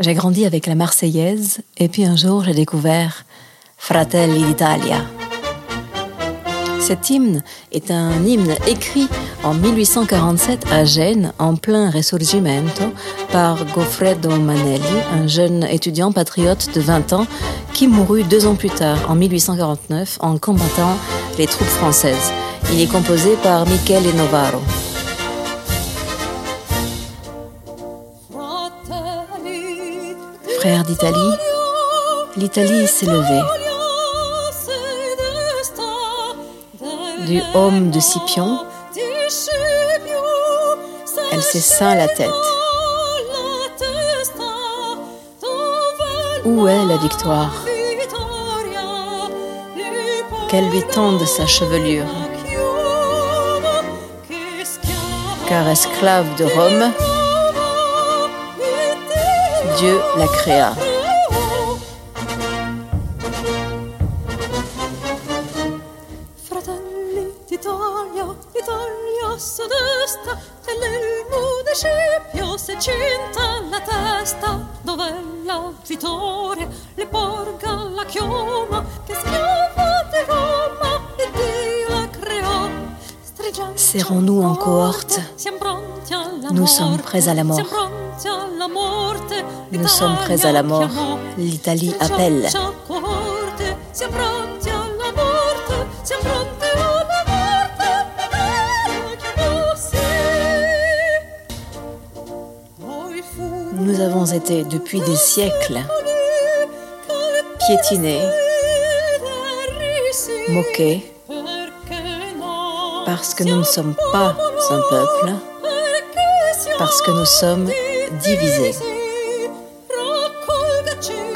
J'ai grandi avec la Marseillaise et puis un jour j'ai découvert Fratelli d'Italia. Cet hymne est un hymne écrit en 1847 à Gênes, en plein Risorgimento, par Goffredo Manelli, un jeune étudiant patriote de 20 ans qui mourut deux ans plus tard, en 1849, en combattant les troupes françaises. Il est composé par Michele Novaro. Frères d'Italie, l'Italie s'est levée. Du homme de Scipion, elle s'est ceint la tête. Où est la victoire? Qu'elle lui tende sa chevelure. Car esclave de Rome, Dieu la créa. Fratelli d'Italia, l'Italia se desta, e l'elmo de Scipio se cinta la testa, dove la vittoria? Le porga la chioma, che schiava di Roma e Dio la creò. Serrons-nous en cohorte. Nous sommes prêts à la mort. Nous sommes prêts à la mort. L'Italie appelle. Nous avons été depuis des siècles piétinés, moqués, parce que nous ne sommes pas un peuple, parce que nous sommes divisés,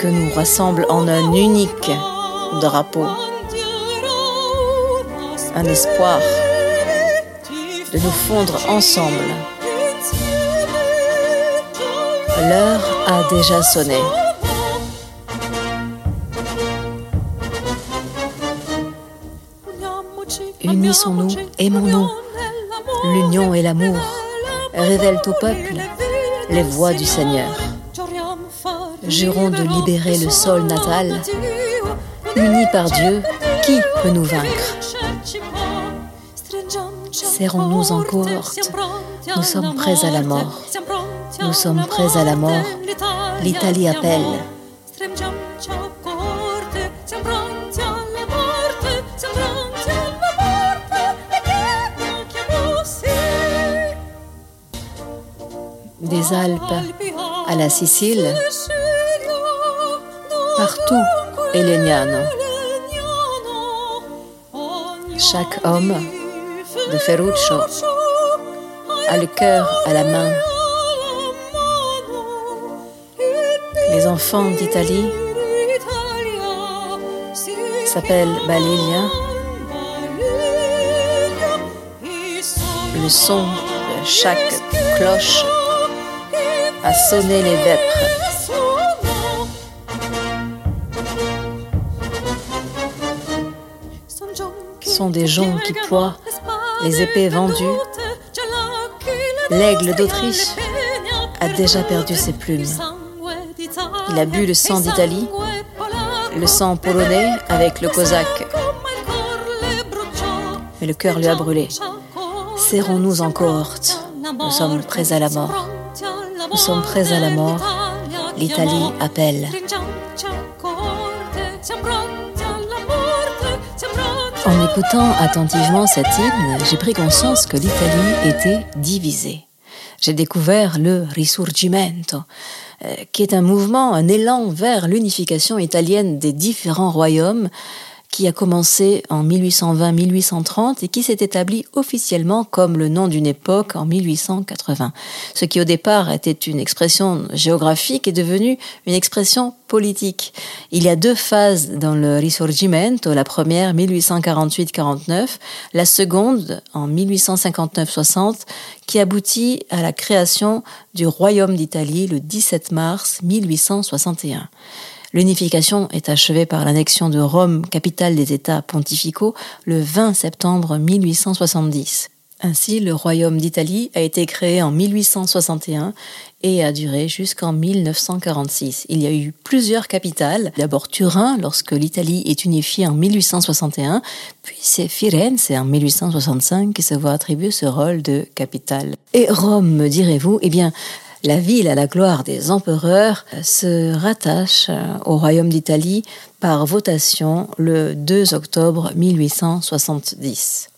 que nous rassemble en un unique drapeau, un espoir de nous fondre ensemble. L'heure a déjà sonné. Unissons-nous, aimons-nous. L'union et l'amour révèlent au peuple les voies du Seigneur. Jurons de libérer le sol natal. Unis par Dieu, qui peut nous vaincre? Serrons-nous en cohorte. Nous sommes prêts à la mort. Nous sommes prêts à la mort. L'Italie appelle. Des Alpes à la Sicile, partout est Legnano. Chaque homme de Ferruccio a le cœur à la main. Les enfants d'Italie s'appellent Balilia. Le son de chaque cloche a sonné les vêpres. Sont des joncs qui ploient, les épées vendues. L'aigle d'Autriche a déjà perdu ses plumes. Il a bu le sang d'Italie, le sang polonais avec le cosaque, mais le cœur lui a brûlé. Serrons-nous en cohorte. Nous sommes prêts à la mort. Nous sommes prêts à la mort. L'Italie appelle. En écoutant attentivement cet hymne, j'ai pris conscience que l'Italie était divisée. J'ai découvert le Risorgimento, euh, qui est un mouvement, un élan vers l'unification italienne des différents royaumes qui a commencé en 1820-1830 et qui s'est établi officiellement comme le nom d'une époque en 1880. Ce qui au départ était une expression géographique est devenu une expression politique. Il y a deux phases dans le Risorgimento, la première 1848-49, la seconde en 1859-60 qui aboutit à la création du Royaume d'Italie le 17 mars 1861. L'unification est achevée par l'annexion de Rome, capitale des États pontificaux, le 20 septembre 1870. Ainsi, le royaume d'Italie a été créé en 1861 et a duré jusqu'en 1946. Il y a eu plusieurs capitales. D'abord Turin lorsque l'Italie est unifiée en 1861, puis c'est Firenze en 1865 qui se voit attribuer ce rôle de capitale. Et Rome, me direz-vous? Eh bien, la ville à la gloire des empereurs se rattache au royaume d'Italie par votation le 2 octobre 1870.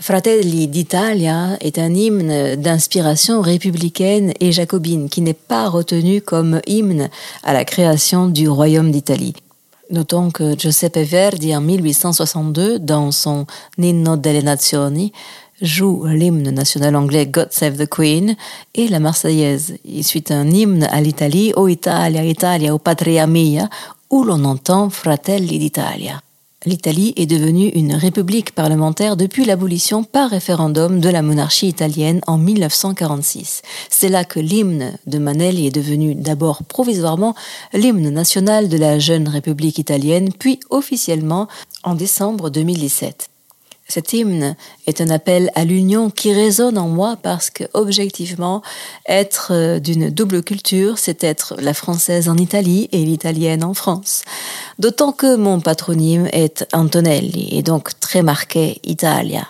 Fratelli d'Italia est un hymne d'inspiration républicaine et jacobine qui n'est pas retenu comme hymne à la création du royaume d'Italie. Notons que Giuseppe Verdi en 1862, dans son Ninno delle Nazioni, joue l'hymne national anglais God Save the Queen et la Marseillaise. Il suit un hymne à l'Italie, O Italia, Italia, O Patria mia, où l'on entend Fratelli d'Italia. L'Italie est devenue une république parlementaire depuis l'abolition par référendum de la monarchie italienne en 1946. C'est là que l'hymne de Manelli est devenu d'abord provisoirement l'hymne national de la jeune république italienne, puis officiellement en décembre 2017. Cet hymne est un appel à l'union qui résonne en moi parce que, objectivement, être euh, d'une double culture, c'est être la française en Italie et l'italienne en France. D'autant que mon patronyme est Antonelli et donc très marqué Italia.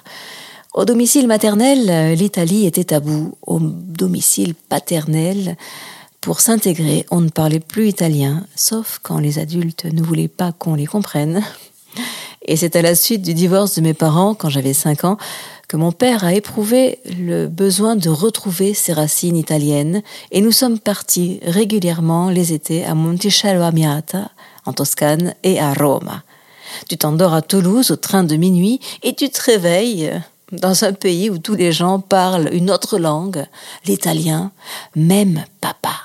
Au domicile maternel, l'Italie était tabou. Au domicile paternel, pour s'intégrer, on ne parlait plus italien, sauf quand les adultes ne voulaient pas qu'on les comprenne. Et c'est à la suite du divorce de mes parents, quand j'avais 5 ans, que mon père a éprouvé le besoin de retrouver ses racines italiennes et nous sommes partis régulièrement les étés à Monticello Amiata, en Toscane, et à Rome. Tu t'endors à Toulouse au train de minuit et tu te réveilles dans un pays où tous les gens parlent une autre langue, l'italien, même papa.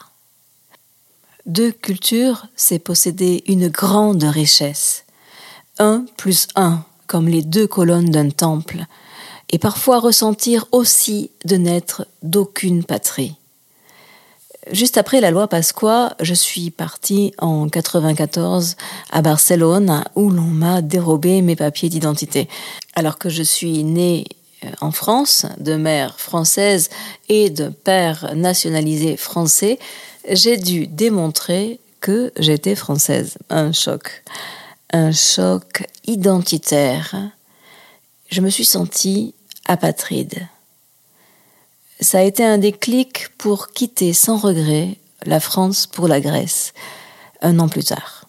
Deux cultures, c'est posséder une grande richesse un plus un, comme les deux colonnes d'un temple, et parfois ressentir aussi de n'être d'aucune patrie. Juste après la loi Pasqua, je suis partie en 94 à Barcelone où l'on m'a dérobé mes papiers d'identité. Alors que je suis née euh, en France, de mère française et de père nationalisé français, j'ai dû démontrer que j'étais française. Un choc un choc identitaire. Je me suis sentie apatride. Ça a été un déclic pour quitter sans regret la France pour la Grèce, un an plus tard.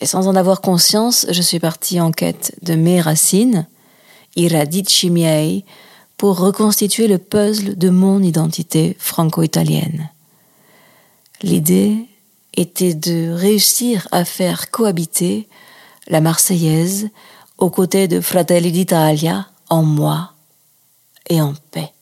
Et sans en avoir conscience, je suis partie en quête de mes racines, iradici miei, pour reconstituer le puzzle de mon identité franco-italienne. L'idée était de réussir à faire cohabiter la Marseillaise, aux côtés de Fratelli d'Italia, en moi et en paix.